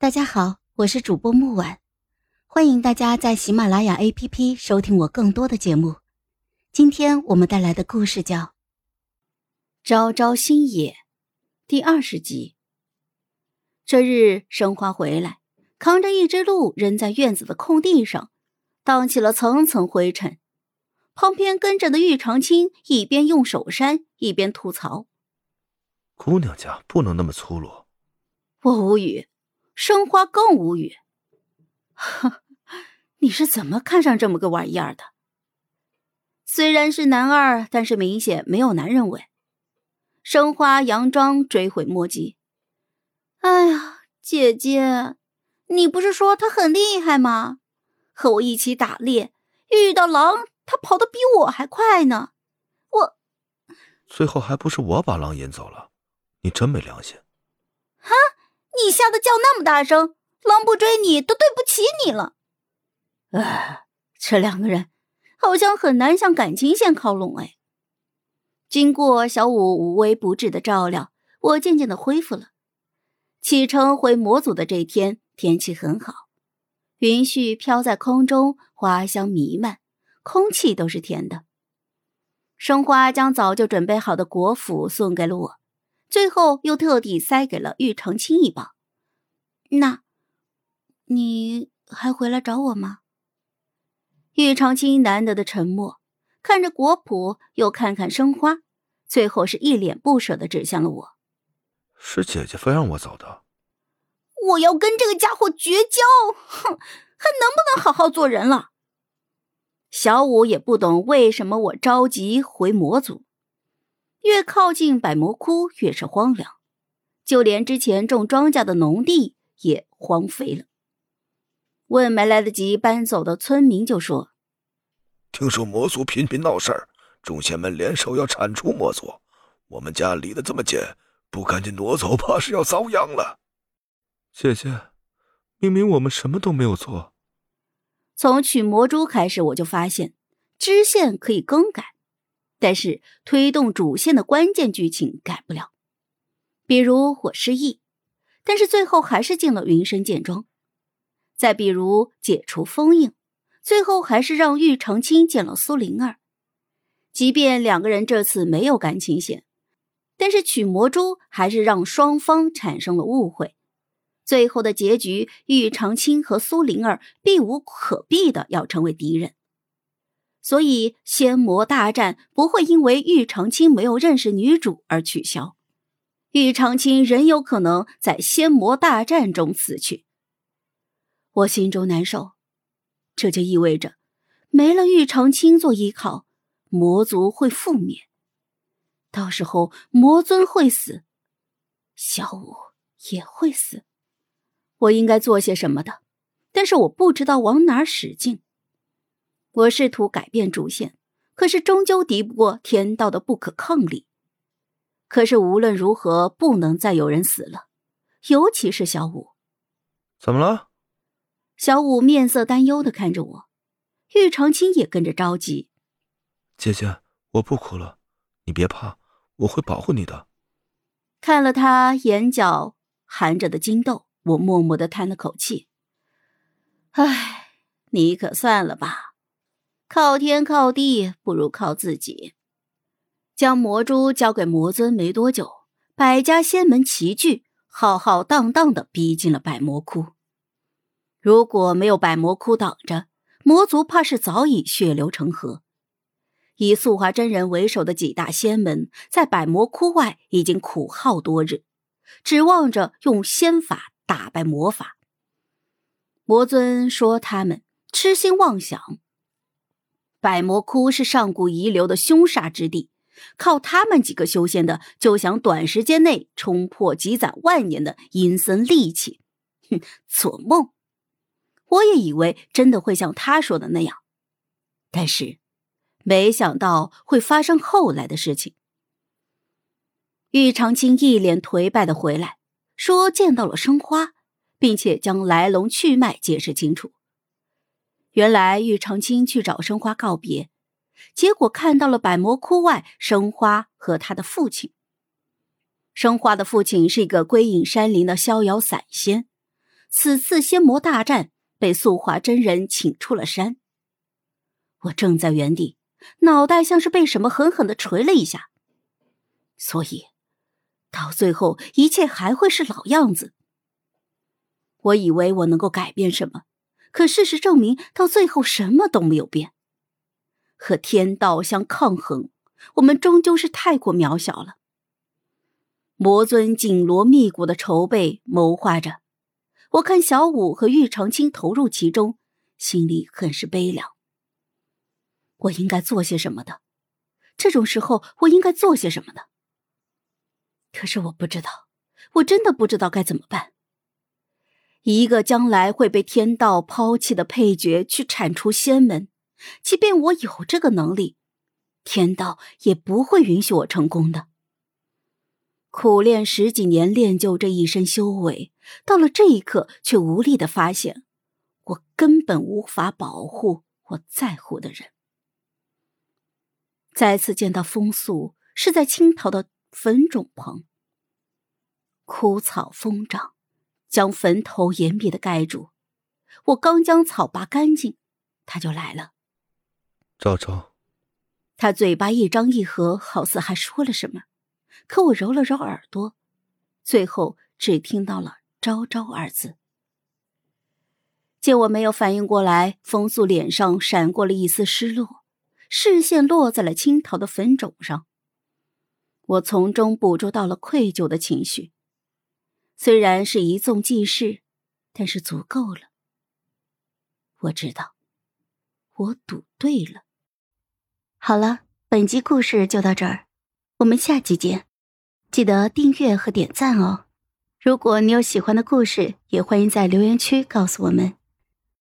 大家好，我是主播木婉，欢迎大家在喜马拉雅 APP 收听我更多的节目。今天我们带来的故事叫《朝朝星野》第二十集。这日，生花回来，扛着一只鹿扔在院子的空地上，荡起了层层灰尘。旁边跟着的玉长青一边用手扇，一边吐槽：“姑娘家不能那么粗鲁。”我无语。生花更无语，哼，你是怎么看上这么个玩意儿的？虽然是男二，但是明显没有男人味。生花佯装追悔莫及。哎呀，姐姐，你不是说他很厉害吗？和我一起打猎，遇到狼，他跑得比我还快呢。我，最后还不是我把狼引走了？你真没良心！你吓得叫那么大声，狼不追你都对不起你了。哎，这两个人好像很难向感情线靠拢哎。经过小五无微不至的照料，我渐渐的恢复了。启程回魔族的这天，天气很好，云絮飘在空中，花香弥漫，空气都是甜的。生花将早就准备好的果脯送给了我。最后又特地塞给了玉长青一包。那，你还回来找我吗？玉长青难得的沉默，看着果脯，又看看生花，最后是一脸不舍的指向了我：“是姐姐非让我走的。”我要跟这个家伙绝交！哼，还能不能好好做人了？小五也不懂为什么我着急回魔族。越靠近百魔窟，越是荒凉，就连之前种庄稼的农地也荒废了。问没来得及搬走的村民就说：“听说魔族频频闹事儿，众仙们联手要铲除魔族。我们家离得这么近，不赶紧挪走，怕是要遭殃了。”姐姐，明明我们什么都没有做。从取魔珠开始，我就发现支线可以更改。但是推动主线的关键剧情改不了，比如我失忆，但是最后还是进了云深剑庄；再比如解除封印，最后还是让玉长青见了苏灵儿。即便两个人这次没有感情线，但是取魔珠还是让双方产生了误会。最后的结局，玉长青和苏灵儿避无可避的要成为敌人。所以，仙魔大战不会因为玉长青没有认识女主而取消，玉长青仍有可能在仙魔大战中死去。我心中难受，这就意味着没了玉长青做依靠，魔族会覆灭，到时候魔尊会死，小五也会死。我应该做些什么的，但是我不知道往哪儿使劲。我试图改变主线，可是终究敌不过天道的不可抗力。可是无论如何，不能再有人死了，尤其是小五。怎么了？小五面色担忧的看着我，玉长青也跟着着急。姐姐，我不哭了，你别怕，我会保护你的。看了他眼角含着的金豆，我默默的叹了口气。唉，你可算了吧。靠天靠地不如靠自己。将魔珠交给魔尊没多久，百家仙门齐聚，浩浩荡荡的逼近了百魔窟。如果没有百魔窟挡着，魔族怕是早已血流成河。以素华真人为首的几大仙门，在百魔窟外已经苦耗多日，指望着用仙法打败魔法。魔尊说：“他们痴心妄想。”百魔窟是上古遗留的凶煞之地，靠他们几个修仙的，就想短时间内冲破积攒万年的阴森戾气，哼，做梦！我也以为真的会像他说的那样，但是没想到会发生后来的事情。玉长青一脸颓败的回来，说见到了生花，并且将来龙去脉解释清楚。原来玉长青去找生花告别，结果看到了百魔窟外生花和他的父亲。生花的父亲是一个归隐山林的逍遥散仙，此次仙魔大战被素华真人请出了山。我正在原地，脑袋像是被什么狠狠的捶了一下。所以，到最后一切还会是老样子。我以为我能够改变什么，可事实证明，到最后什么都没有变。和天道相抗衡，我们终究是太过渺小了。魔尊紧锣密鼓的筹备谋划着，我看小五和玉长青投入其中，心里很是悲凉。我应该做些什么的？这种时候，我应该做些什么的？可是我不知道，我真的不知道该怎么办。一个将来会被天道抛弃的配角去铲除仙门，即便我有这个能力，天道也不会允许我成功的。苦练十几年，练就这一身修为，到了这一刻，却无力的发现，我根本无法保护我在乎的人。再次见到风素，是在青桃的坟冢旁。枯草疯长，将坟头严密的盖住。我刚将草拔干净，他就来了。昭昭，他嘴巴一张一合，好似还说了什么。可我揉了揉耳朵，最后只听到了“昭昭”二字。见我没有反应过来，风素脸上闪过了一丝失落，视线落在了青桃的坟冢上。我从中捕捉到了愧疚的情绪，虽然是一纵即逝，但是足够了。我知道，我赌对了。好了，本集故事就到这儿，我们下集见。记得订阅和点赞哦！如果你有喜欢的故事，也欢迎在留言区告诉我们。